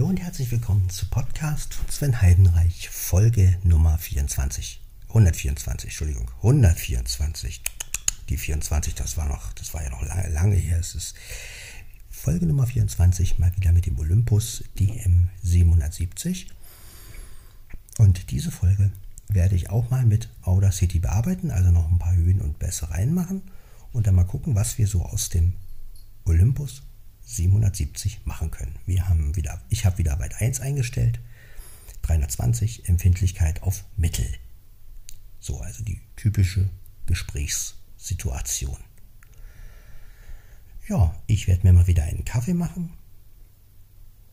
Hallo und herzlich willkommen zu Podcast von Sven Heidenreich, Folge Nummer 24. 124, Entschuldigung, 124. Die 24, das war noch, das war ja noch lange, lange her. Es ist Folge Nummer 24, mal wieder mit dem Olympus DM 770. Und diese Folge werde ich auch mal mit Audacity bearbeiten, also noch ein paar Höhen und Bässe reinmachen und dann mal gucken, was wir so aus dem Olympus 770 machen können. Wir haben wieder, ich habe wieder Weit 1 eingestellt, 320 Empfindlichkeit auf Mittel. So, also die typische Gesprächssituation. Ja, ich werde mir mal wieder einen Kaffee machen,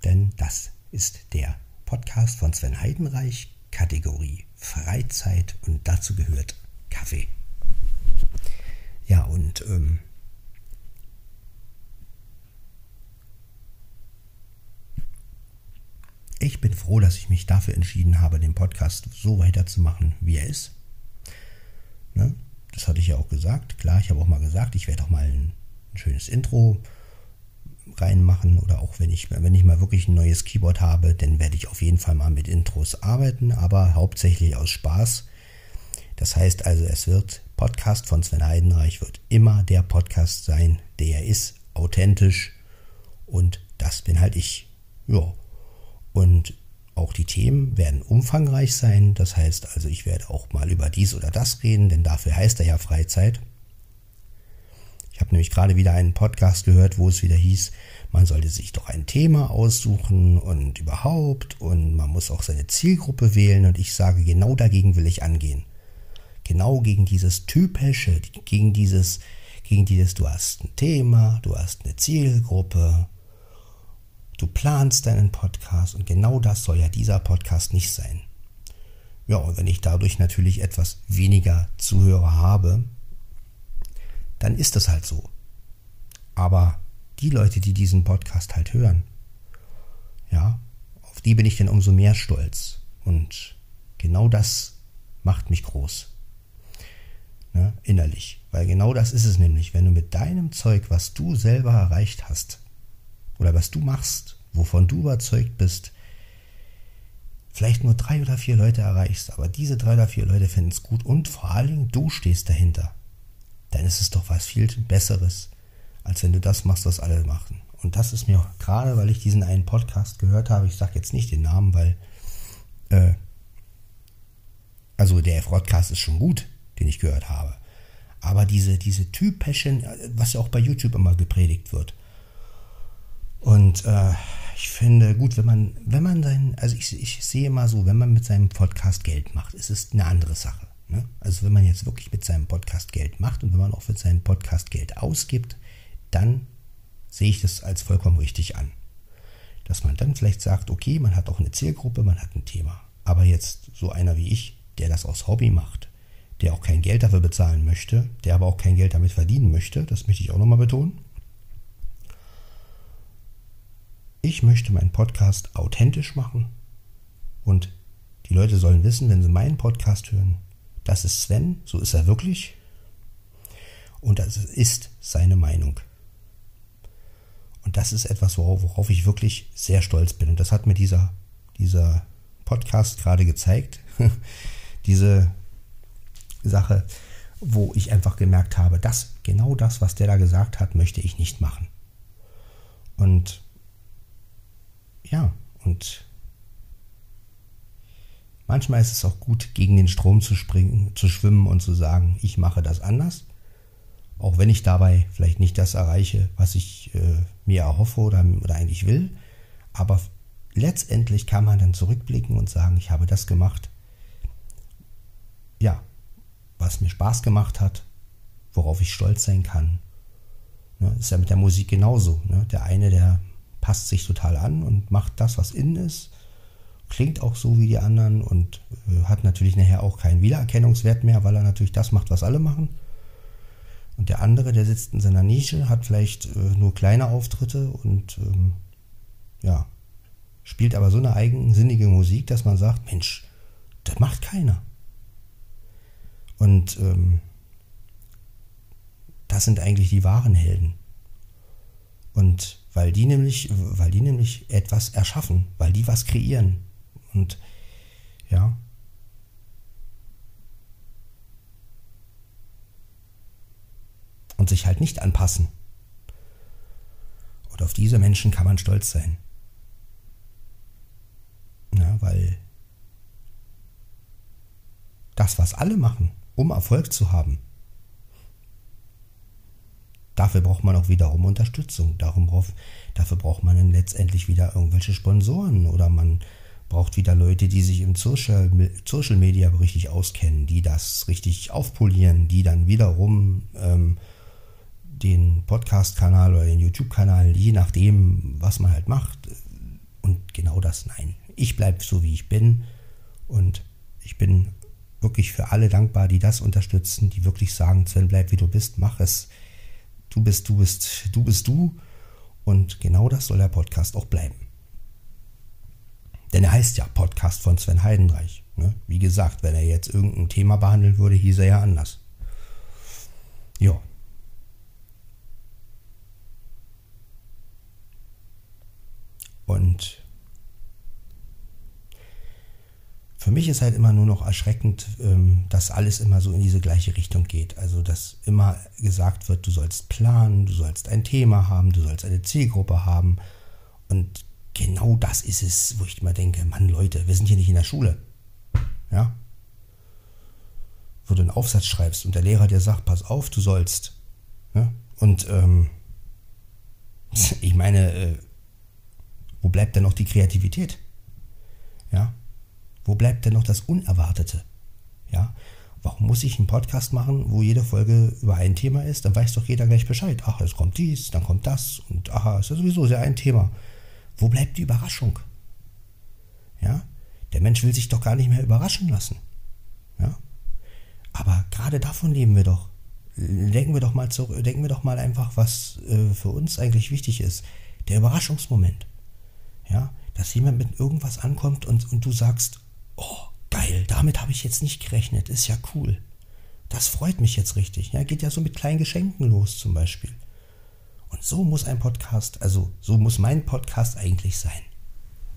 denn das ist der Podcast von Sven Heidenreich, Kategorie Freizeit und dazu gehört Kaffee. Ja, und ähm, ich bin froh, dass ich mich dafür entschieden habe, den Podcast so weiterzumachen, wie er ist. Ne? Das hatte ich ja auch gesagt. Klar, ich habe auch mal gesagt, ich werde auch mal ein, ein schönes Intro reinmachen oder auch wenn ich, wenn ich mal wirklich ein neues Keyboard habe, dann werde ich auf jeden Fall mal mit Intros arbeiten, aber hauptsächlich aus Spaß. Das heißt also, es wird Podcast von Sven Heidenreich wird immer der Podcast sein, der ist, authentisch und das bin halt ich. Ja. Und auch die Themen werden umfangreich sein. Das heißt also, ich werde auch mal über dies oder das reden, denn dafür heißt er ja Freizeit. Ich habe nämlich gerade wieder einen Podcast gehört, wo es wieder hieß, man sollte sich doch ein Thema aussuchen und überhaupt und man muss auch seine Zielgruppe wählen und ich sage, genau dagegen will ich angehen. Genau gegen dieses typische, gegen dieses, gegen dieses, du hast ein Thema, du hast eine Zielgruppe, du planst deinen Podcast und genau das soll ja dieser Podcast nicht sein. Ja, und wenn ich dadurch natürlich etwas weniger Zuhörer habe, dann ist das halt so. Aber die Leute, die diesen Podcast halt hören, ja, auf die bin ich dann umso mehr stolz. Und genau das macht mich groß. Ne, innerlich. Weil genau das ist es nämlich. Wenn du mit deinem Zeug, was du selber erreicht hast, oder was du machst, wovon du überzeugt bist, vielleicht nur drei oder vier Leute erreichst, aber diese drei oder vier Leute finden es gut und vor allen Dingen du stehst dahinter dann ist es doch was viel Besseres, als wenn du das machst, was alle machen. Und das ist mir gerade, weil ich diesen einen Podcast gehört habe, ich sage jetzt nicht den Namen, weil, äh, also der F-Podcast ist schon gut, den ich gehört habe. Aber diese, diese typischen, was ja auch bei YouTube immer gepredigt wird. Und äh, ich finde gut, wenn man, wenn man sein, also ich, ich sehe mal so, wenn man mit seinem Podcast Geld macht, ist es eine andere Sache. Ne? Also wenn man jetzt wirklich mit seinem Podcast Geld macht und wenn man auch für seinen Podcast Geld ausgibt, dann sehe ich das als vollkommen richtig an. Dass man dann vielleicht sagt, okay, man hat auch eine Zielgruppe, man hat ein Thema. Aber jetzt so einer wie ich, der das aus Hobby macht, der auch kein Geld dafür bezahlen möchte, der aber auch kein Geld damit verdienen möchte, das möchte ich auch nochmal betonen. Ich möchte meinen Podcast authentisch machen und die Leute sollen wissen, wenn sie meinen Podcast hören, das ist Sven, so ist er wirklich. Und das ist seine Meinung. Und das ist etwas, worauf, ich wirklich sehr stolz bin. Und das hat mir dieser, dieser Podcast gerade gezeigt. Diese Sache, wo ich einfach gemerkt habe, dass genau das, was der da gesagt hat, möchte ich nicht machen. Und ja, und Manchmal ist es auch gut, gegen den Strom zu springen, zu schwimmen und zu sagen, ich mache das anders. Auch wenn ich dabei vielleicht nicht das erreiche, was ich äh, mir erhoffe oder, oder eigentlich will. Aber letztendlich kann man dann zurückblicken und sagen, ich habe das gemacht, ja, was mir Spaß gemacht hat, worauf ich stolz sein kann. Ne, ist ja mit der Musik genauso. Ne? Der eine, der passt sich total an und macht das, was innen ist klingt auch so wie die anderen und äh, hat natürlich nachher auch keinen Wiedererkennungswert mehr, weil er natürlich das macht, was alle machen. Und der andere, der sitzt in seiner Nische, hat vielleicht äh, nur kleine Auftritte und ähm, ja, spielt aber so eine eigensinnige Musik, dass man sagt, Mensch, das macht keiner. Und ähm, das sind eigentlich die wahren Helden. Und weil die nämlich, weil die nämlich etwas erschaffen, weil die was kreieren. Und ja. Und sich halt nicht anpassen. Und auf diese Menschen kann man stolz sein. Ja, weil das, was alle machen, um Erfolg zu haben, dafür braucht man auch wiederum Unterstützung. Darum braucht, dafür braucht man dann letztendlich wieder irgendwelche Sponsoren oder man braucht wieder Leute, die sich im Social, Social Media richtig auskennen, die das richtig aufpolieren, die dann wiederum ähm, den Podcast-Kanal oder den YouTube-Kanal, je nachdem, was man halt macht. Und genau das, nein. Ich bleibe so, wie ich bin. Und ich bin wirklich für alle dankbar, die das unterstützen, die wirklich sagen, Sven, bleib wie du bist, mach es. Du bist, du bist, du bist du. Und genau das soll der Podcast auch bleiben. Denn er heißt ja Podcast von Sven Heidenreich. Ne? Wie gesagt, wenn er jetzt irgendein Thema behandeln würde, hieß er ja anders. Ja. Und für mich ist halt immer nur noch erschreckend, ähm, dass alles immer so in diese gleiche Richtung geht. Also, dass immer gesagt wird, du sollst planen, du sollst ein Thema haben, du sollst eine Zielgruppe haben. Und genau das ist es, wo ich immer denke, Mann, Leute, wir sind hier nicht in der Schule. Ja? Wo du einen Aufsatz schreibst und der Lehrer dir sagt, pass auf, du sollst. Ja? Und ähm, ich meine, äh, wo bleibt denn noch die Kreativität? Ja? Wo bleibt denn noch das Unerwartete? Ja? Warum muss ich einen Podcast machen, wo jede Folge über ein Thema ist? Dann weiß doch jeder gleich Bescheid. Ach, es kommt dies, dann kommt das und aha, ist ja sowieso sehr ein Thema. Wo bleibt die Überraschung? Ja? Der Mensch will sich doch gar nicht mehr überraschen lassen. Ja? Aber gerade davon leben wir doch. Denken wir doch mal zurück, denken wir doch mal einfach, was äh, für uns eigentlich wichtig ist. Der Überraschungsmoment. Ja, dass jemand mit irgendwas ankommt und, und du sagst, oh, geil, damit habe ich jetzt nicht gerechnet, ist ja cool. Das freut mich jetzt richtig. Ja, geht ja so mit kleinen Geschenken los zum Beispiel. Und so muss ein Podcast, also so muss mein Podcast eigentlich sein.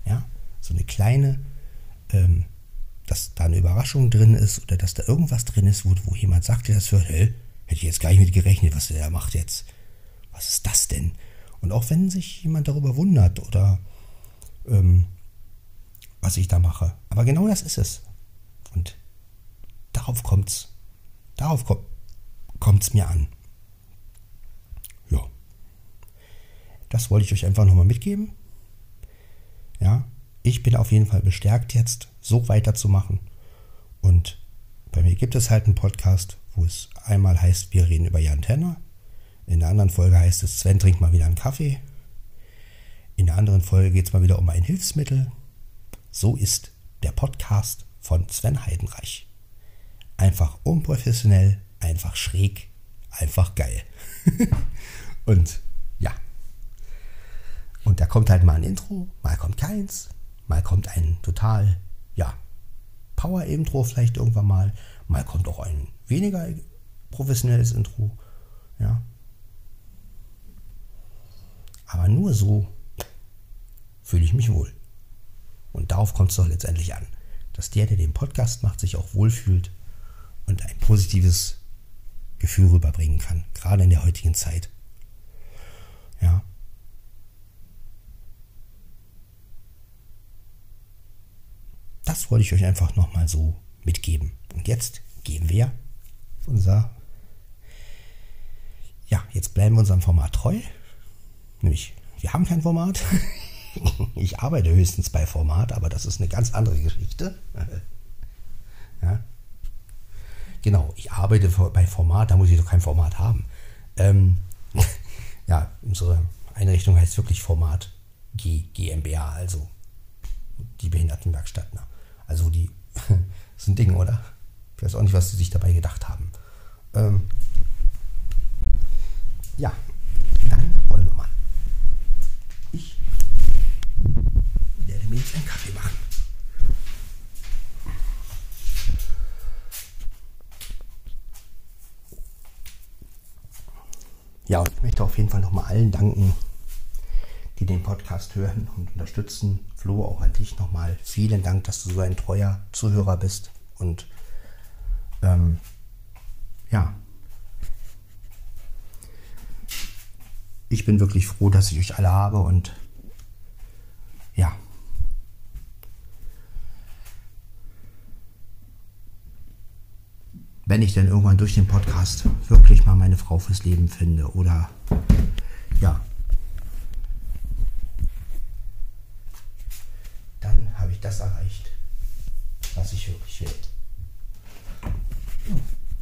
Ja, so eine kleine, ähm, dass da eine Überraschung drin ist oder dass da irgendwas drin ist, wo, wo jemand sagt, der das hört, hey, hätte ich jetzt gar nicht mit gerechnet, was der da macht jetzt. Was ist das denn? Und auch wenn sich jemand darüber wundert oder ähm, was ich da mache. Aber genau das ist es. Und darauf kommt's. Darauf kommt es mir an. Ja. Das wollte ich euch einfach nochmal mitgeben. Ja, ich bin auf jeden Fall bestärkt jetzt, so weiterzumachen. Und bei mir gibt es halt einen Podcast, wo es einmal heißt, wir reden über Jan Tenner. In der anderen Folge heißt es, Sven trinkt mal wieder einen Kaffee. In der anderen Folge geht es mal wieder um ein Hilfsmittel. So ist der Podcast von Sven Heidenreich. Einfach unprofessionell, einfach schräg, einfach geil. und ja. Und da kommt halt mal ein Intro, mal kommt keins, mal kommt ein total, ja, Power-Intro vielleicht irgendwann mal, mal kommt auch ein weniger professionelles Intro, ja. Aber nur so fühle ich mich wohl. Und darauf kommt es doch letztendlich an, dass der, der den Podcast macht, sich auch wohlfühlt und ein positives Gefühl rüberbringen kann, gerade in der heutigen Zeit. Ja. Das wollte ich euch einfach nochmal so mitgeben. Und jetzt gehen wir unser, ja, jetzt bleiben wir unserem Format treu. Nämlich, wir haben kein Format. Ich arbeite höchstens bei Format, aber das ist eine ganz andere Geschichte. Ja. Genau, ich arbeite bei Format, da muss ich doch kein Format haben. Ähm, ja, unsere Einrichtung heißt wirklich Format G, GmbH, also die Behindertenwerkstatt. Ne? Also die, ein Ding, oder? Ich weiß auch nicht, was sie sich dabei gedacht haben. Ähm, ja, dann wollen wir mal. Ich werde mir jetzt einen Kaffee machen. Ja, ich möchte auf jeden Fall nochmal allen danken, den Podcast hören und unterstützen. Flo, auch an dich nochmal vielen Dank, dass du so ein treuer Zuhörer bist. Und ähm, ja, ich bin wirklich froh, dass ich euch alle habe und ja. Wenn ich dann irgendwann durch den Podcast wirklich mal meine Frau fürs Leben finde oder ja, dann habe ich das erreicht, was ich wirklich will.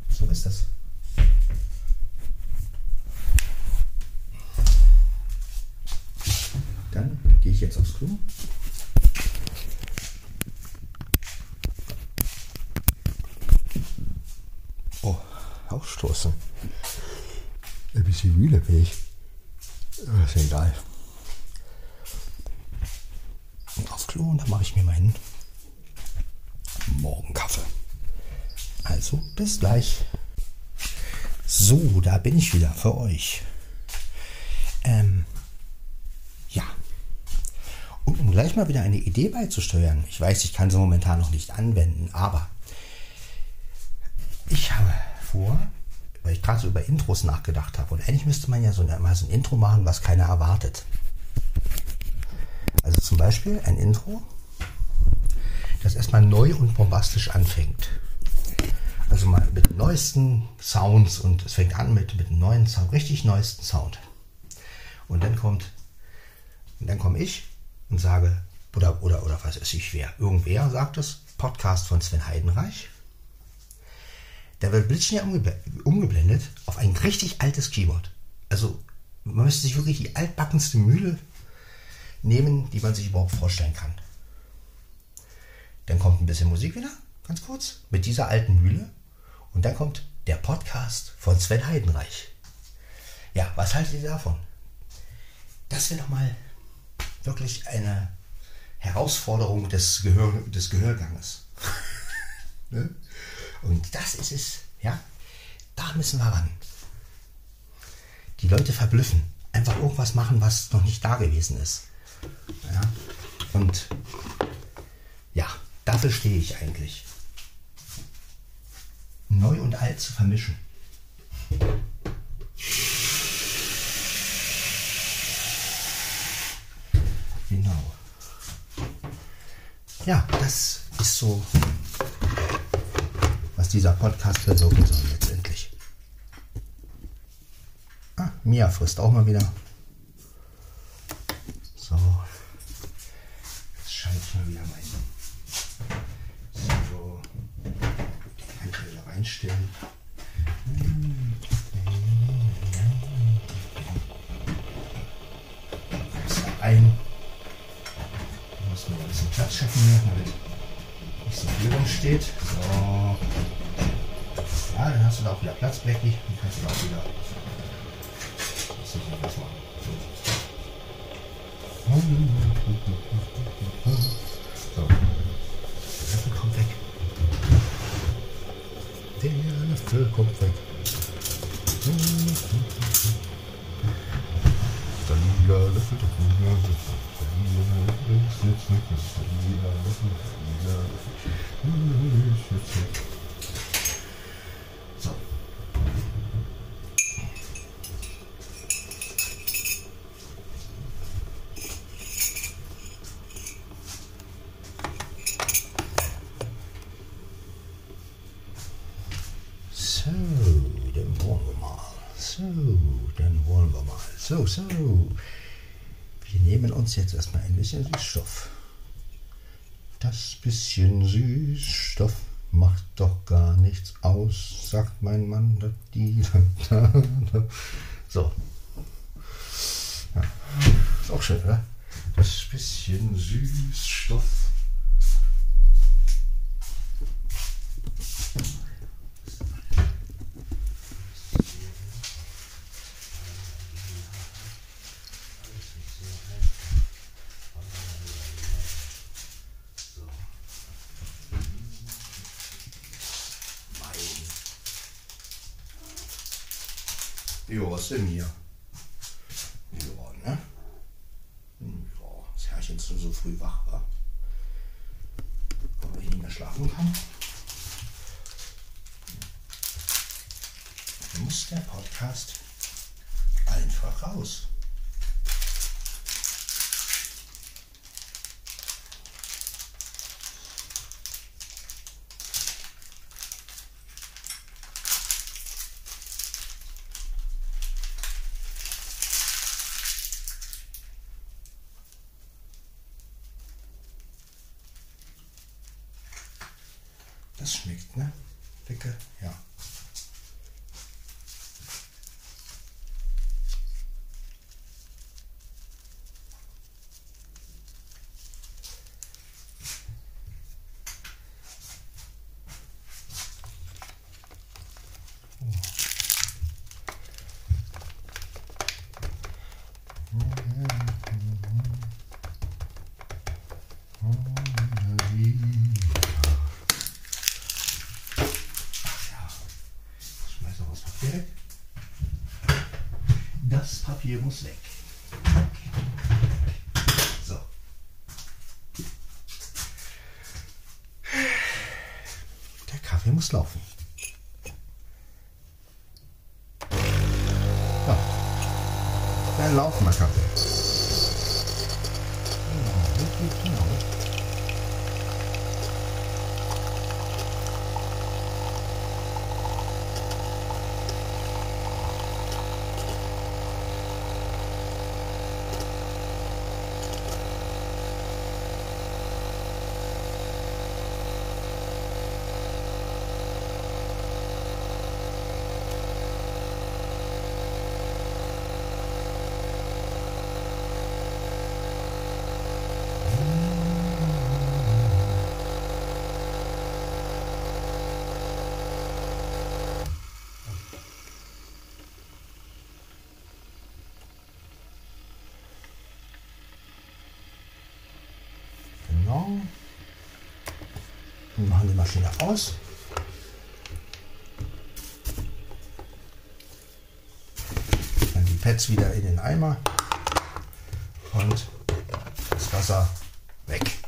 So ist das. Dann gehe ich jetzt aufs Klo. Oh, ausstoßen. Ein bisschen müde bin ich. Ist ja egal. Und auf Klo und dann mache ich mir meinen Morgenkaffee. Also, gleich. So, da bin ich wieder für euch. Ähm, ja. Und um gleich mal wieder eine Idee beizusteuern. Ich weiß, ich kann sie momentan noch nicht anwenden, aber ich habe vor, weil ich gerade so über Intros nachgedacht habe. Und eigentlich müsste man ja so, mal so ein Intro machen, was keiner erwartet. Also zum Beispiel ein Intro, das erstmal neu und bombastisch anfängt. Also mal mit neuesten Sounds und es fängt an mit, mit neuen Sound, richtig neuesten Sound. Und dann kommt, und dann komme ich und sage, oder, oder, oder was ist ich wer? Irgendwer sagt es, Podcast von Sven Heidenreich. Der wird blitzschnell umgeblendet auf ein richtig altes Keyboard. Also man müsste sich wirklich die altbackenste Mühle nehmen, die man sich überhaupt vorstellen kann. Dann kommt ein bisschen Musik wieder, ganz kurz, mit dieser alten Mühle. Und dann kommt der Podcast von Sven Heidenreich. Ja, was haltet ihr davon? Das wäre doch mal wirklich eine Herausforderung des, Gehör, des Gehörganges. ne? Und das ist es, ja. Da müssen wir ran. Die Leute verblüffen. Einfach irgendwas machen, was noch nicht da gewesen ist. Ja. Und ja, dafür stehe ich eigentlich. Neu und alt zu vermischen. Genau. Ja, das ist so was dieser Podcast bewirken soll letztendlich. Ah, Mia frisst auch mal wieder. So. Jetzt schalte ich mal wieder meinen. So. Den kann ich wieder reinstellen. Ein. Da muss man ein bisschen Platz schaffen hier, damit nicht so viel rumsteht. So. Ja, dann hast du da auch wieder Platz, Becky. Dann kannst du da auch wieder was machen. So. Der Löffel kommt weg. Der Löffel kommt weg. Der lila Löffel, der lila Löffel. Der lila Löffel ist jetzt weg. Der lila Löffel, der lila Löffel ist jetzt weg. So. So, dann wollen wir mal. So, dann wollen wir mal. So, so. Wir nehmen uns jetzt erstmal ein bisschen Süßstoff. Das bisschen Süßstoff macht doch gar nichts aus, sagt mein Mann. Da, die, da, da. So. Ja. Ist auch schön, oder? Das bisschen Süßstoff. Jo, was denn hier? Ja, ne? ich jetzt so früh wach war. Aber ich nicht mehr schlafen kann. muss der Podcast einfach raus. Das schmeckt, ne? Dicke, ja. Muss weg. So. Der Kaffee muss laufen. Ja. Dann laufen wir Kaffee. Genau, genau. Wir machen die Maschine aus. Dann die Pads wieder in den Eimer und das Wasser weg.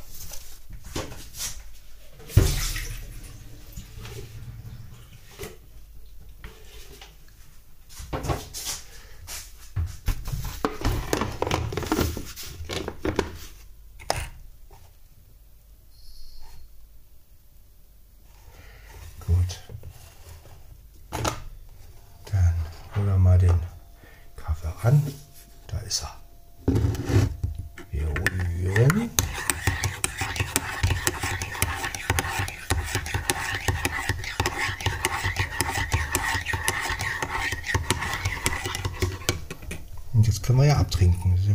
Können wir ja abtrinken. Das ist ja.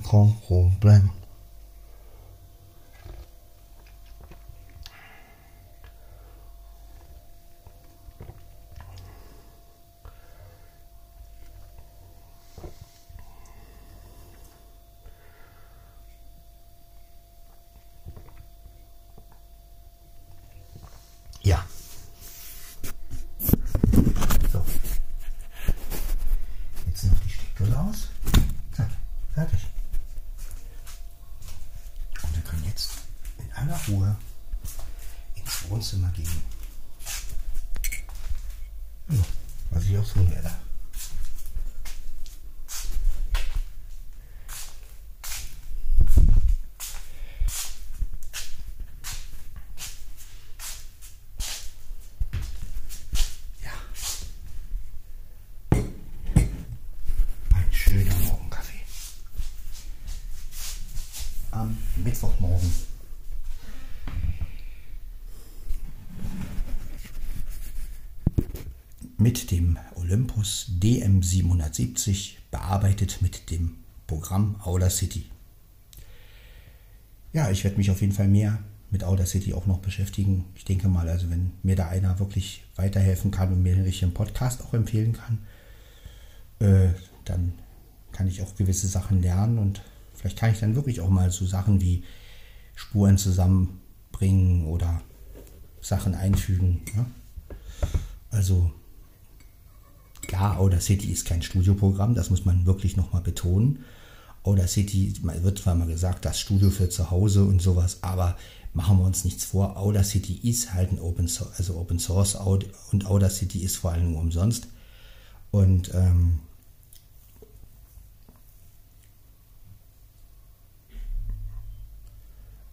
Ruhe ins Wohnzimmer gehen. Ja, was ich auch tun werde. Mittwochmorgen. Mit dem Olympus DM770 bearbeitet mit dem Programm Audacity. Ja, ich werde mich auf jeden Fall mehr mit Audacity auch noch beschäftigen. Ich denke mal, also wenn mir da einer wirklich weiterhelfen kann und mir einen richtigen Podcast auch empfehlen kann, äh, dann kann ich auch gewisse Sachen lernen und vielleicht kann ich dann wirklich auch mal so Sachen wie Spuren zusammenbringen oder Sachen einfügen. Ja? Also ja, Audacity ist kein Studioprogramm, das muss man wirklich nochmal betonen. Audacity, wird zwar mal gesagt, das Studio für zu Hause und sowas, aber machen wir uns nichts vor, Audacity ist halt ein Open Source, also Open Source und Audacity ist vor allem nur umsonst. Und ähm,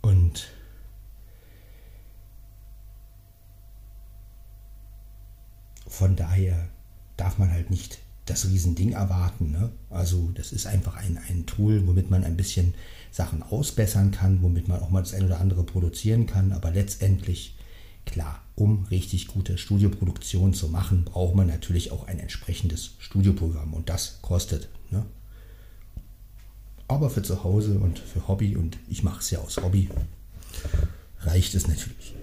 und von daher darf man halt nicht das Riesending erwarten. Ne? Also das ist einfach ein, ein Tool, womit man ein bisschen Sachen ausbessern kann, womit man auch mal das ein oder andere produzieren kann. Aber letztendlich, klar, um richtig gute Studioproduktion zu machen, braucht man natürlich auch ein entsprechendes Studioprogramm. Und das kostet. Ne? Aber für zu Hause und für Hobby, und ich mache es ja aus Hobby, reicht es natürlich.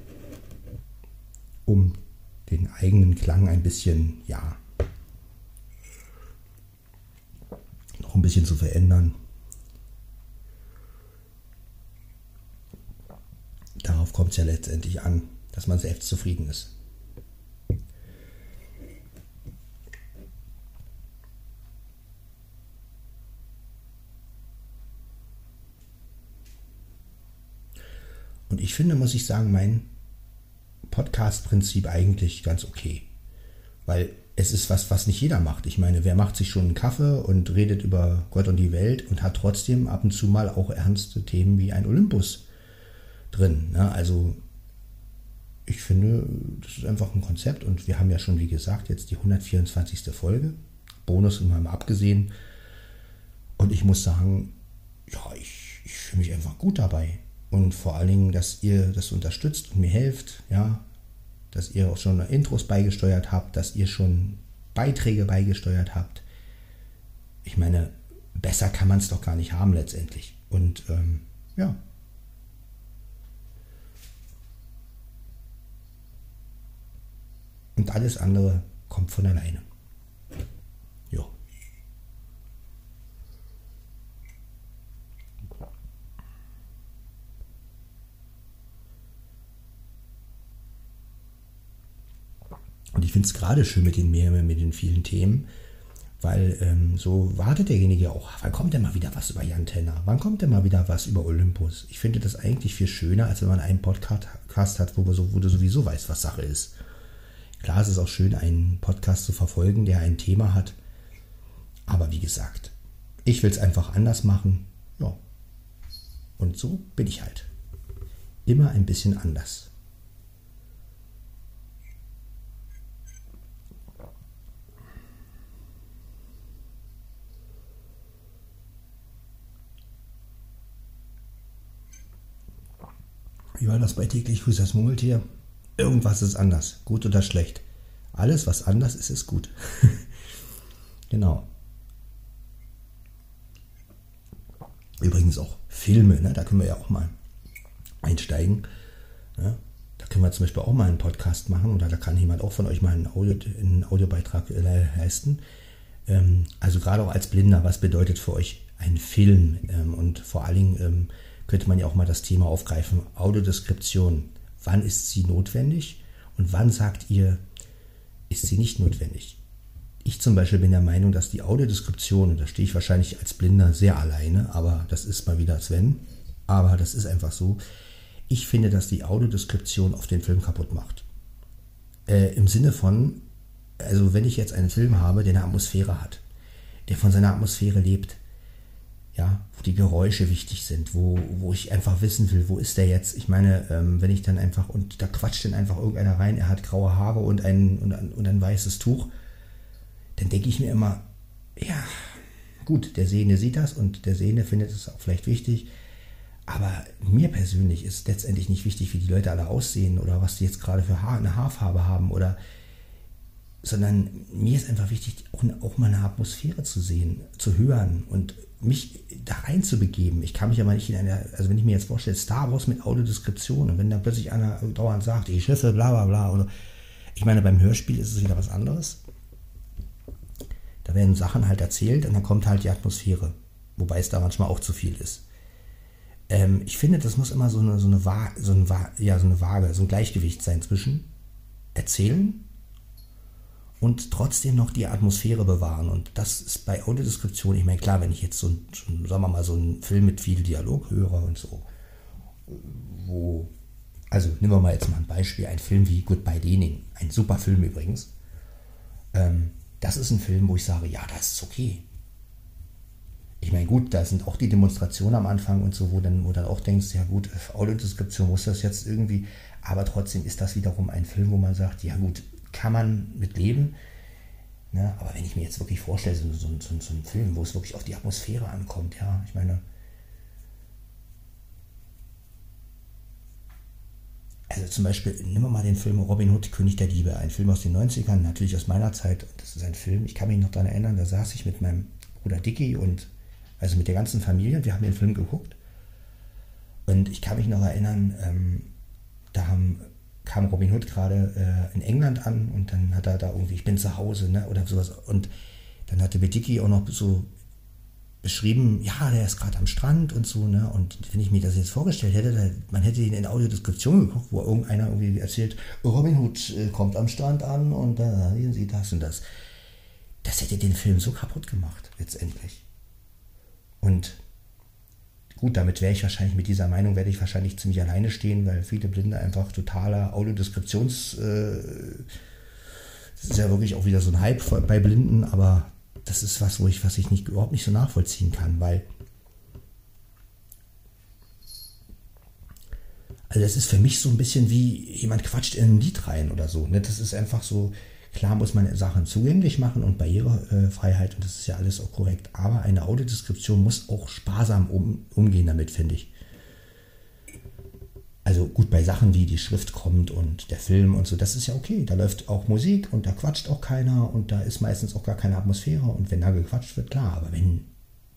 Um den eigenen Klang ein bisschen, ja, noch ein bisschen zu verändern. Darauf kommt es ja letztendlich an, dass man selbst zufrieden ist. Und ich finde, muss ich sagen, mein Podcast-Prinzip eigentlich ganz okay. Weil es ist was, was nicht jeder macht. Ich meine, wer macht sich schon einen Kaffee und redet über Gott und die Welt und hat trotzdem ab und zu mal auch ernste Themen wie ein Olympus drin. Ne? Also ich finde, das ist einfach ein Konzept und wir haben ja schon, wie gesagt, jetzt die 124. Folge. Bonus immer mal abgesehen. Und ich muss sagen, ja, ich, ich fühle mich einfach gut dabei. Und vor allen Dingen, dass ihr das unterstützt und mir helft, ja, dass ihr auch schon Intros beigesteuert habt, dass ihr schon Beiträge beigesteuert habt. Ich meine, besser kann man es doch gar nicht haben letztendlich. Und ähm, ja. Und alles andere kommt von alleine. Und ich finde es gerade schön mit den Mehreren, mit den vielen Themen, weil ähm, so wartet derjenige auch, wann kommt denn mal wieder was über Jan Tenner? Wann kommt denn mal wieder was über Olympus? Ich finde das eigentlich viel schöner, als wenn man einen Podcast hat, wo, so, wo du sowieso weißt, was Sache ist. Klar, es ist auch schön, einen Podcast zu verfolgen, der ein Thema hat. Aber wie gesagt, ich will es einfach anders machen. Ja. Und so bin ich halt. Immer ein bisschen anders. Wie war das bei täglich grüßt das Murmeltier? Irgendwas ist anders, gut oder schlecht. Alles, was anders ist, ist gut. genau. Übrigens auch Filme, ne? da können wir ja auch mal einsteigen. Ne? Da können wir zum Beispiel auch mal einen Podcast machen oder da kann jemand auch von euch mal einen, Audio, einen Audiobeitrag äh, leisten. Ähm, also gerade auch als Blinder, was bedeutet für euch ein Film? Ähm, und vor allen Dingen ähm, könnte man ja auch mal das Thema aufgreifen. Audiodeskription. Wann ist sie notwendig und wann sagt ihr, ist sie nicht notwendig? Ich zum Beispiel bin der Meinung, dass die Audiodeskription, und da stehe ich wahrscheinlich als Blinder sehr alleine, aber das ist mal wieder Sven, aber das ist einfach so. Ich finde, dass die Audiodeskription auf den Film kaputt macht. Äh, Im Sinne von, also wenn ich jetzt einen Film habe, der eine Atmosphäre hat, der von seiner Atmosphäre lebt, ja, wo die Geräusche wichtig sind, wo, wo ich einfach wissen will, wo ist der jetzt? Ich meine, ähm, wenn ich dann einfach, und da quatscht dann einfach irgendeiner rein, er hat graue Haare und ein, und ein, und ein weißes Tuch, dann denke ich mir immer, ja, gut, der Sehende sieht das und der Sehende findet es auch vielleicht wichtig, aber mir persönlich ist letztendlich nicht wichtig, wie die Leute alle aussehen oder was die jetzt gerade für Haar, eine Haarfarbe haben oder sondern mir ist einfach wichtig, auch, auch mal eine Atmosphäre zu sehen, zu hören und mich da reinzubegeben. Ich kann mich aber nicht in einer, also wenn ich mir jetzt vorstelle, Star Wars mit Audiodeskription und wenn da plötzlich einer dauernd sagt, die Schiffe, bla bla bla, oder ich meine, beim Hörspiel ist es wieder was anderes. Da werden Sachen halt erzählt und dann kommt halt die Atmosphäre, wobei es da manchmal auch zu viel ist. Ähm, ich finde, das muss immer so eine, so eine, so eine, ja, so eine Waage, so ein Gleichgewicht sein zwischen erzählen und trotzdem noch die Atmosphäre bewahren. Und das ist bei Audiodeskription, ich meine, klar, wenn ich jetzt so, ein, sagen wir mal, so einen Film mit viel Dialog höre und so, wo, also nehmen wir mal jetzt mal ein Beispiel, ein Film wie Goodbye Lenin, ein super Film übrigens. Ähm, das ist ein Film, wo ich sage, ja, das ist okay. Ich meine, gut, da sind auch die Demonstrationen am Anfang und so, wo dann, wo dann auch denkst, ja gut, Audiodeskription muss das jetzt irgendwie, aber trotzdem ist das wiederum ein Film, wo man sagt, ja gut, kann man mit leben. Ne? Aber wenn ich mir jetzt wirklich vorstelle, so, so, so, so einen Film, wo es wirklich auf die Atmosphäre ankommt, ja, ich meine, also zum Beispiel, nehmen wir mal den Film Robin Hood, König der Diebe, ein Film aus den 90ern, natürlich aus meiner Zeit. Das ist ein Film, ich kann mich noch daran erinnern, da saß ich mit meinem Bruder Dicky und also mit der ganzen Familie und wir haben den Film geguckt. Und ich kann mich noch erinnern, ähm, da haben kam Robin Hood gerade äh, in England an und dann hat er da irgendwie, ich bin zu Hause, ne, oder sowas. Und dann hatte Bedicki auch noch so beschrieben, ja, der ist gerade am Strand und so, ne? Und wenn ich mir das jetzt vorgestellt hätte, man hätte ihn in Audiodeskription geguckt, wo irgendeiner irgendwie erzählt, Robin Hood äh, kommt am Strand an und da sehen Sie das und das. Das hätte den Film so kaputt gemacht, letztendlich. Und Gut, damit wäre ich wahrscheinlich, mit dieser Meinung werde ich wahrscheinlich ziemlich alleine stehen, weil viele Blinde einfach totaler Audiodeskriptions... Äh, das ist ja wirklich auch wieder so ein Hype bei Blinden, aber das ist was, wo ich, was ich nicht, überhaupt nicht so nachvollziehen kann, weil Also das ist für mich so ein bisschen wie jemand quatscht in ein Lied rein oder so. Ne? Das ist einfach so, Klar muss man Sachen zugänglich machen und Barrierefreiheit und das ist ja alles auch korrekt. Aber eine Audiodeskription muss auch sparsam um, umgehen damit, finde ich. Also gut, bei Sachen wie die Schrift kommt und der Film und so, das ist ja okay. Da läuft auch Musik und da quatscht auch keiner und da ist meistens auch gar keine Atmosphäre. Und wenn da gequatscht wird, klar, aber wenn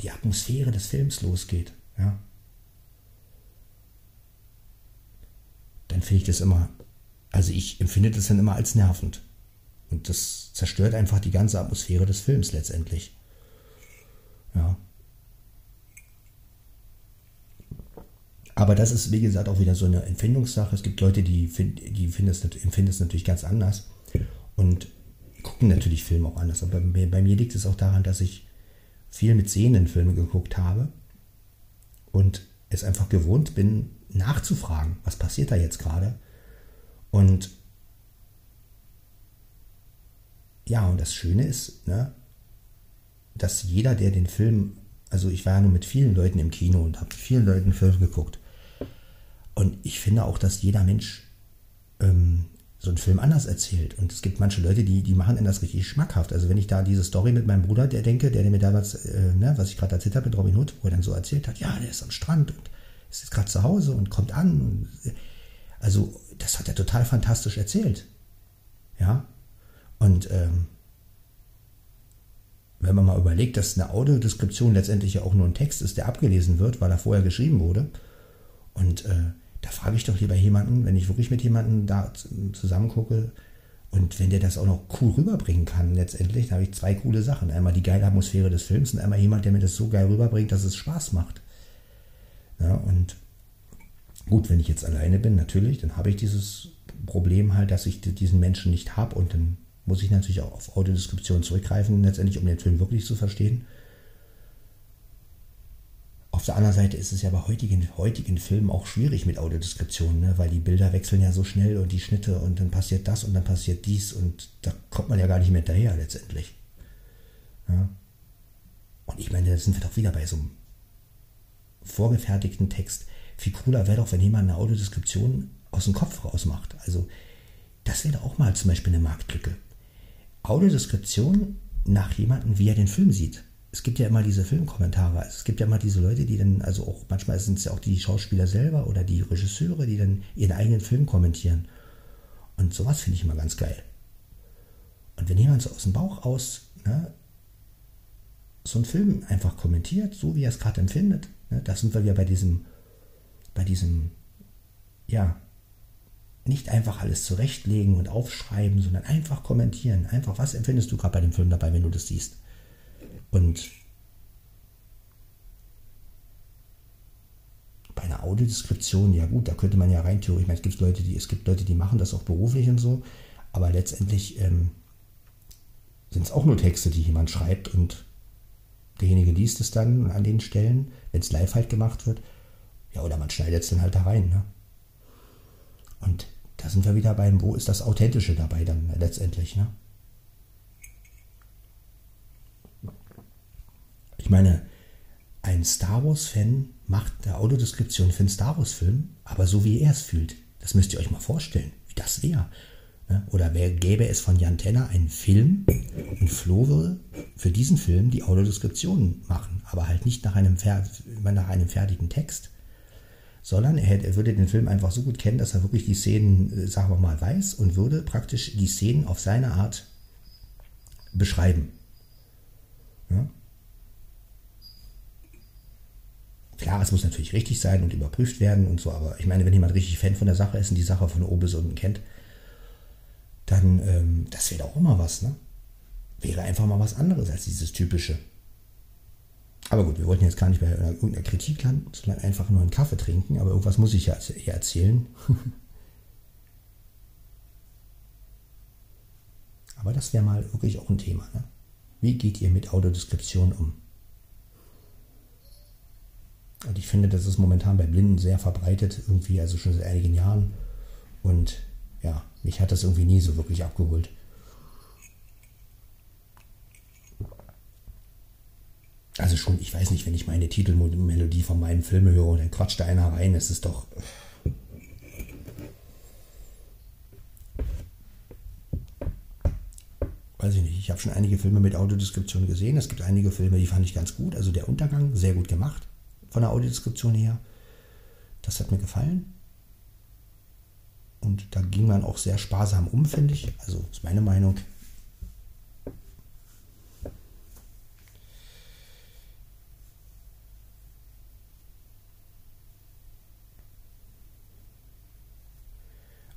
die Atmosphäre des Films losgeht, ja, dann finde ich das immer, also ich empfinde das dann immer als nervend. Und das zerstört einfach die ganze Atmosphäre des Films letztendlich. Ja. Aber das ist, wie gesagt, auch wieder so eine Empfindungssache. Es gibt Leute, die, die empfinden es natürlich ganz anders und gucken natürlich Filme auch anders. Aber bei, bei mir liegt es auch daran, dass ich viel mit sehenden Filmen geguckt habe und es einfach gewohnt bin, nachzufragen, was passiert da jetzt gerade. Und ja, und das Schöne ist, ne, dass jeder, der den Film, also ich war ja nur mit vielen Leuten im Kino und habe vielen Leuten Film geguckt. Und ich finde auch, dass jeder Mensch ähm, so einen Film anders erzählt. Und es gibt manche Leute, die, die machen das richtig schmackhaft. Also wenn ich da diese Story mit meinem Bruder, der denke, der, der mir damals, äh, ne, was ich gerade erzählt habe mit Robin Hood, wo er dann so erzählt hat, ja, der ist am Strand und ist jetzt gerade zu Hause und kommt an. Und, also das hat er total fantastisch erzählt. Ja, und ähm, wenn man mal überlegt, dass eine Audiodeskription letztendlich ja auch nur ein Text ist, der abgelesen wird, weil er vorher geschrieben wurde. Und äh, da frage ich doch lieber jemanden, wenn ich wirklich mit jemandem da zusammen gucke und wenn der das auch noch cool rüberbringen kann, letztendlich, da habe ich zwei coole Sachen. Einmal die geile Atmosphäre des Films und einmal jemand, der mir das so geil rüberbringt, dass es Spaß macht. Ja, und gut, wenn ich jetzt alleine bin, natürlich, dann habe ich dieses Problem halt, dass ich diesen Menschen nicht habe und dann muss ich natürlich auch auf Audiodeskription zurückgreifen, letztendlich, um den Film wirklich zu verstehen. Auf der anderen Seite ist es ja bei heutigen, heutigen Filmen auch schwierig mit Audiodeskription, ne? weil die Bilder wechseln ja so schnell und die Schnitte und dann passiert das und dann passiert dies und da kommt man ja gar nicht mehr hinterher letztendlich. Ja? Und ich meine, da sind wir doch wieder bei so einem vorgefertigten Text. Viel cooler wäre doch, wenn jemand eine Audiodeskription aus dem Kopf raus macht. Also das wäre auch mal zum Beispiel eine Marktlücke. Audiodeskription nach jemandem, wie er den Film sieht. Es gibt ja immer diese Filmkommentare. Es gibt ja immer diese Leute, die dann, also auch manchmal sind es ja auch die Schauspieler selber oder die Regisseure, die dann ihren eigenen Film kommentieren. Und sowas finde ich immer ganz geil. Und wenn jemand so aus dem Bauch aus ne, so einen Film einfach kommentiert, so wie er es gerade empfindet, ne, da sind wir wieder bei diesem, bei diesem, ja, nicht einfach alles zurechtlegen und aufschreiben, sondern einfach kommentieren. Einfach, was empfindest du gerade bei dem Film dabei, wenn du das siehst? Und bei einer Audiodeskription, ja gut, da könnte man ja rein theoretisch, ich meine, es gibt Leute, die, es gibt Leute, die machen das auch beruflich und so, aber letztendlich ähm, sind es auch nur Texte, die jemand schreibt und derjenige liest es dann an den Stellen, wenn es live halt gemacht wird. Ja, oder man schneidet es dann halt da rein. Ne? Und da sind wir wieder beim, wo ist das Authentische dabei dann letztendlich. Ne? Ich meine, ein Star Wars-Fan macht eine Autodeskription für einen Star Wars-Film, aber so wie er es fühlt. Das müsst ihr euch mal vorstellen, wie das wäre. Ne? Oder wer, gäbe es von Jan Tenner einen Film und Flo würde für diesen Film die Audiodeskription machen, aber halt nicht nach einem, nach einem fertigen Text, sondern er, hätte, er, würde den Film einfach so gut kennen, dass er wirklich die Szenen, äh, sagen wir mal, weiß und würde praktisch die Szenen auf seine Art beschreiben. Ja? Klar, es muss natürlich richtig sein und überprüft werden und so, aber ich meine, wenn jemand richtig Fan von der Sache ist und die Sache von oben bis unten kennt, dann, ähm, das wäre auch mal was, ne? Wäre einfach mal was anderes als dieses typische. Aber gut, wir wollten jetzt gar nicht bei irgendeiner Kritik landen, sondern einfach nur einen Kaffee trinken, aber irgendwas muss ich ja hier erzählen. aber das wäre mal wirklich auch ein Thema. Ne? Wie geht ihr mit Autodeskription um? Und ich finde, das ist momentan bei Blinden sehr verbreitet, irgendwie, also schon seit einigen Jahren. Und ja, mich hat das irgendwie nie so wirklich abgeholt. Also schon, ich weiß nicht, wenn ich meine Titelmelodie von meinen Filmen höre, dann quatscht da einer rein, es ist doch. Weiß ich nicht, ich habe schon einige Filme mit Audiodeskription gesehen. Es gibt einige Filme, die fand ich ganz gut. Also der Untergang, sehr gut gemacht, von der Audiodeskription her. Das hat mir gefallen. Und da ging man auch sehr sparsam um, finde ich. Also ist meine Meinung.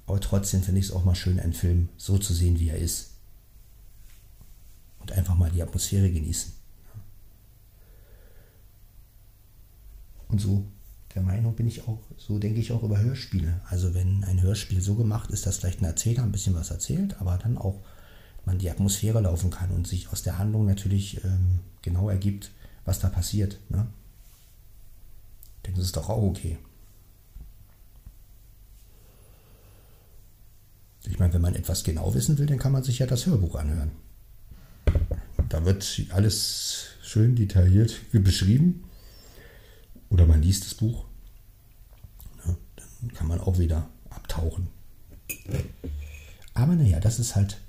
Aber trotzdem finde ich es auch mal schön, einen Film so zu sehen, wie er ist. Und einfach mal die Atmosphäre genießen. Und so der Meinung bin ich auch, so denke ich auch über Hörspiele. Also wenn ein Hörspiel so gemacht ist, dass vielleicht ein Erzähler ein bisschen was erzählt, aber dann auch man die Atmosphäre laufen kann und sich aus der Handlung natürlich ähm, genau ergibt, was da passiert. Ne? Das ist doch auch okay. Ich meine, wenn man etwas genau wissen will, dann kann man sich ja das Hörbuch anhören. Da wird alles schön detailliert beschrieben. Oder man liest das Buch kann man auch wieder abtauchen. Aber naja, das ist halt,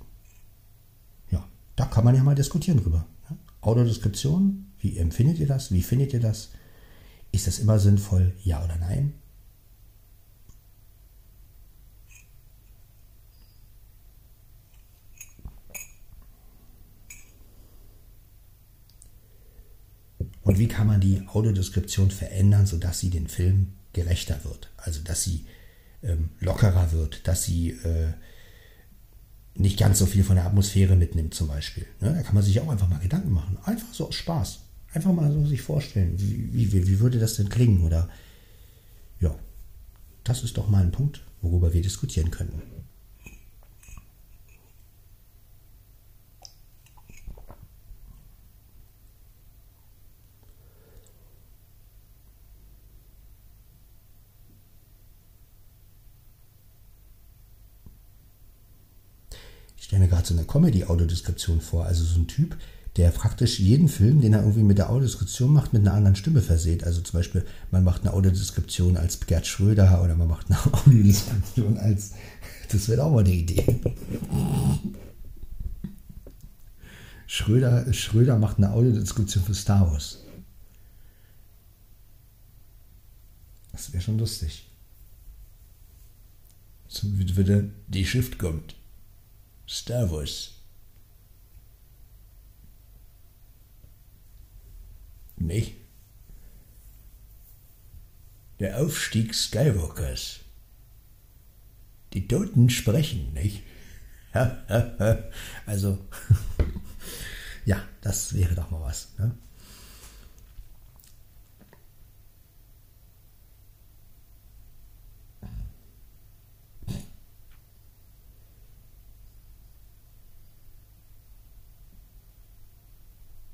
ja, da kann man ja mal diskutieren drüber. Ne? Autodeskription, wie empfindet ihr das? Wie findet ihr das? Ist das immer sinnvoll? Ja oder nein? Und wie kann man die Audiodeskription verändern, sodass sie den Film gerechter wird. Also dass sie ähm, lockerer wird, dass sie äh, nicht ganz so viel von der Atmosphäre mitnimmt zum Beispiel. Ne? Da kann man sich auch einfach mal Gedanken machen. Einfach so aus Spaß. Einfach mal so sich vorstellen, wie, wie, wie würde das denn klingen? Oder ja, das ist doch mal ein Punkt, worüber wir diskutieren könnten. Stelle mir gerade so eine Comedy-Audiodeskription vor. Also so ein Typ, der praktisch jeden Film, den er irgendwie mit der Audiodeskription macht, mit einer anderen Stimme verseht. Also zum Beispiel, man macht eine Audiodeskription als Gerd Schröder oder man macht eine Audiodeskription als. Das wäre auch mal eine Idee. Schröder, Schröder macht eine Audiodeskription für Star Wars. Das wäre schon lustig. So würde die Shift kommt. Wars. Nicht? Der Aufstieg Skywalkers. Die Toten sprechen, nicht? also, ja, das wäre doch mal was. Ne?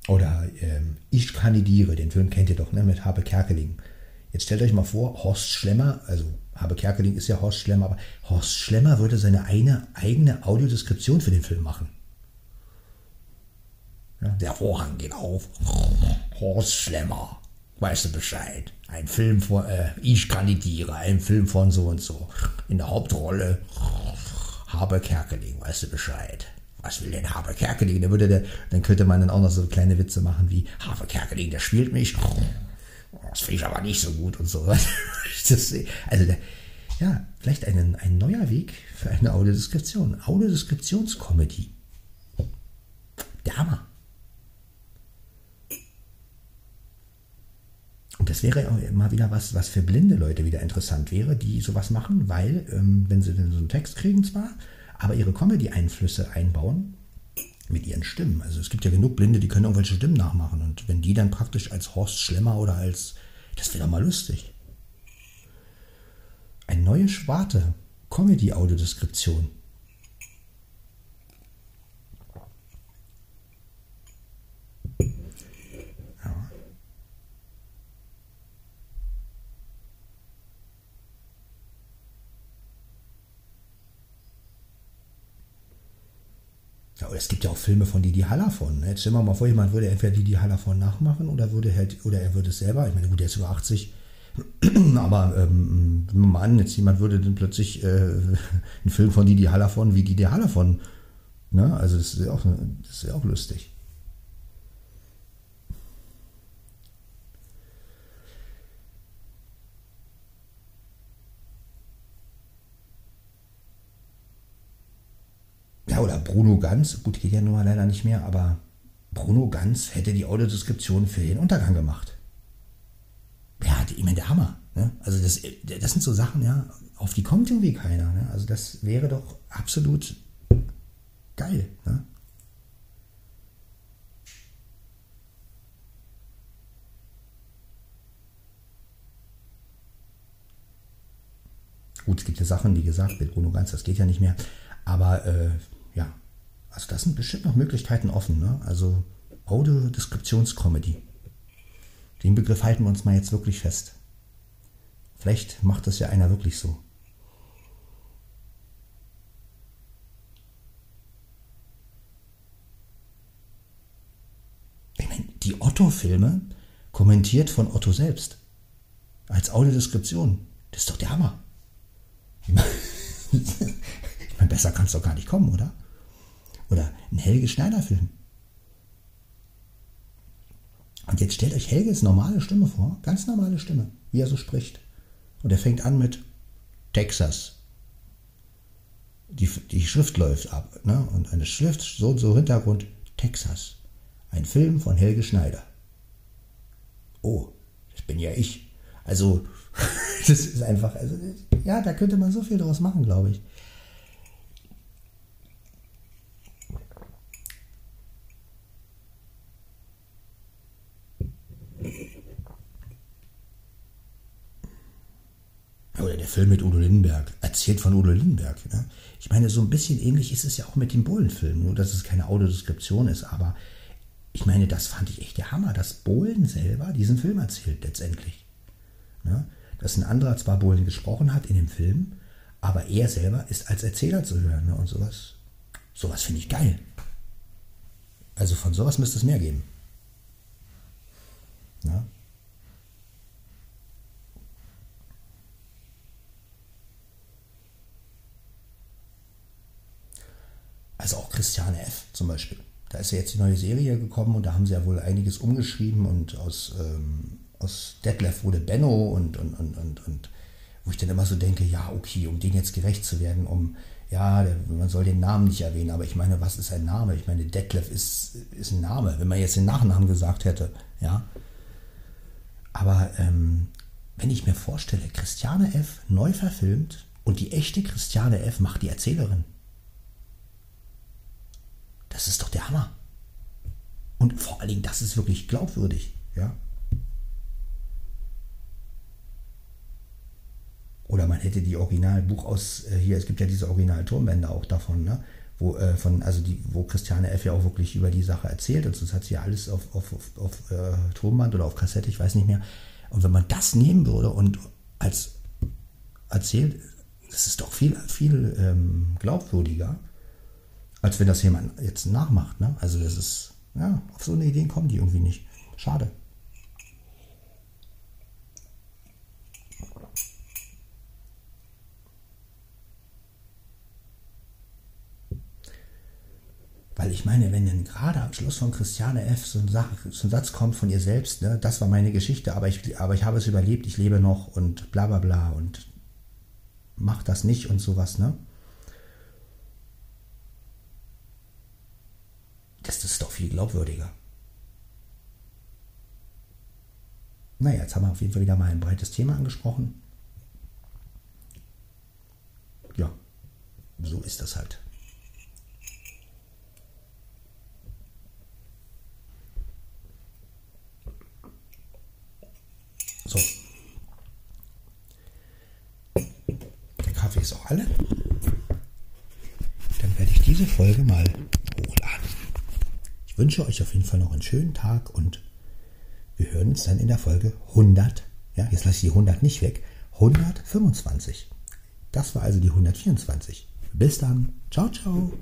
Oder ähm, Ich kandidiere, den Film kennt ihr doch, ne, mit Habe Kerkeling. Jetzt stellt euch mal vor, Horst Schlemmer, also Habe Kerkeling ist ja Horst Schlemmer, aber Horst Schlemmer würde seine eine, eigene Audiodeskription für den Film machen. Ja, der Vorhang geht auf. Horst Schlemmer, weißt du Bescheid. Ein Film von, äh, ich kandidiere, ein Film von so und so. In der Hauptrolle Habe Kerkeling, weißt du Bescheid was will denn Habe Kerkeling? Dann, würde der, dann könnte man dann auch noch so kleine Witze machen wie Habe Kerkeling, der spielt mich. Das finde ich aber nicht so gut und so. Also der, ja, vielleicht einen, ein neuer Weg für eine Audiodeskription. Audiodeskriptionskomödie. Der Hammer. Und das wäre mal wieder was, was für blinde Leute wieder interessant wäre, die sowas machen, weil, ähm, wenn sie dann so einen Text kriegen zwar, aber ihre Comedy-Einflüsse einbauen mit ihren Stimmen. Also es gibt ja genug Blinde, die können irgendwelche Stimmen nachmachen. Und wenn die dann praktisch als Horst Schlemmer oder als, das wäre doch mal lustig. Eine neue Schwarte, Comedy-Audiodeskription. Es gibt ja auch Filme von Didi Hallervon. Ne? Jetzt stellen wir mal vor, jemand würde entweder Didi Hallervon nachmachen oder würde halt, oder er würde es selber. Ich meine, gut, der ist über 80. Aber ähm, mal an, jetzt jemand würde dann plötzlich äh, einen Film von Didi Hallervon wie Didi Hallervon. Ne? Also das ist ja auch, das ist ja auch lustig. Ja, oder Bruno Ganz, gut, geht ja nun mal leider nicht mehr, aber Bruno Ganz hätte die Audiodeskription für den Untergang gemacht. Ja, ich meine, der Hammer. Ne? Also das, das sind so Sachen, ja, auf die kommt irgendwie keiner. Ne? Also das wäre doch absolut geil. Ne? Gut, es gibt ja Sachen, wie gesagt, mit Bruno Ganz, das geht ja nicht mehr. Aber äh, also das sind bestimmt noch Möglichkeiten offen. Ne? Also Audiodeskriptionscomedy. Den Begriff halten wir uns mal jetzt wirklich fest. Vielleicht macht das ja einer wirklich so. Ich meine, die Otto-Filme kommentiert von Otto selbst. Als Audiodeskription. Das ist doch der Hammer. Ich meine, besser kann es doch gar nicht kommen, oder? Oder ein Helge Schneider-Film. Und jetzt stellt euch Helges normale Stimme vor, ganz normale Stimme, wie er so spricht. Und er fängt an mit Texas. Die, die Schrift läuft ab. Ne? Und eine Schrift, so so Hintergrund, Texas. Ein Film von Helge Schneider. Oh, das bin ja ich. Also, das ist einfach, also, ja, da könnte man so viel draus machen, glaube ich. Oder der Film mit Udo Lindenberg, erzählt von Udo Lindenberg. Ne? Ich meine, so ein bisschen ähnlich ist es ja auch mit dem Bohlen-Film, nur dass es keine Audiodeskription ist, aber ich meine, das fand ich echt der Hammer, dass Bohlen selber diesen Film erzählt, letztendlich. Ne? Dass ein anderer zwar Bohlen gesprochen hat in dem Film, aber er selber ist als Erzähler zu hören ne? und sowas. Sowas finde ich geil. Also von sowas müsste es mehr geben. Ne? Christiane F. zum Beispiel. Da ist ja jetzt die neue Serie gekommen und da haben sie ja wohl einiges umgeschrieben und aus, ähm, aus Detlef wurde Benno und, und, und, und, und wo ich dann immer so denke, ja, okay, um den jetzt gerecht zu werden, um, ja, der, man soll den Namen nicht erwähnen, aber ich meine, was ist ein Name? Ich meine, Detlef ist, ist ein Name, wenn man jetzt den Nachnamen gesagt hätte, ja. Aber ähm, wenn ich mir vorstelle, Christiane F. neu verfilmt und die echte Christiane F. macht die Erzählerin. Das ist doch der Hammer. Und vor allen Dingen, das ist wirklich glaubwürdig. Ja? Oder man hätte die Originalbuch aus, äh, hier, es gibt ja diese Original-Tonbänder auch davon, ne? wo, äh, von, also die, wo Christiane F. ja auch wirklich über die Sache erzählt. Und das hat sie ja alles auf, auf, auf, auf äh, Tonband oder auf Kassette, ich weiß nicht mehr. Und wenn man das nehmen würde und als erzählt, das ist doch viel, viel ähm, glaubwürdiger, als wenn das jemand jetzt nachmacht. Ne? Also das ist, ja, auf so eine Idee kommen die irgendwie nicht. Schade. Weil ich meine, wenn dann gerade am Schluss von Christiane F. so ein, Satz kommt von ihr selbst, ne, das war meine Geschichte, aber ich, aber ich habe es überlebt, ich lebe noch und bla bla bla und mach das nicht und sowas, ne? Das ist doch viel glaubwürdiger. Naja, jetzt haben wir auf jeden Fall wieder mal ein breites Thema angesprochen. Ja, so ist das halt. So. Der Kaffee ist auch alle. Dann werde ich diese Folge mal. Ich wünsche euch auf jeden Fall noch einen schönen Tag und wir hören uns dann in der Folge 100. Ja, jetzt lasse ich die 100 nicht weg. 125. Das war also die 124. Bis dann. Ciao, ciao.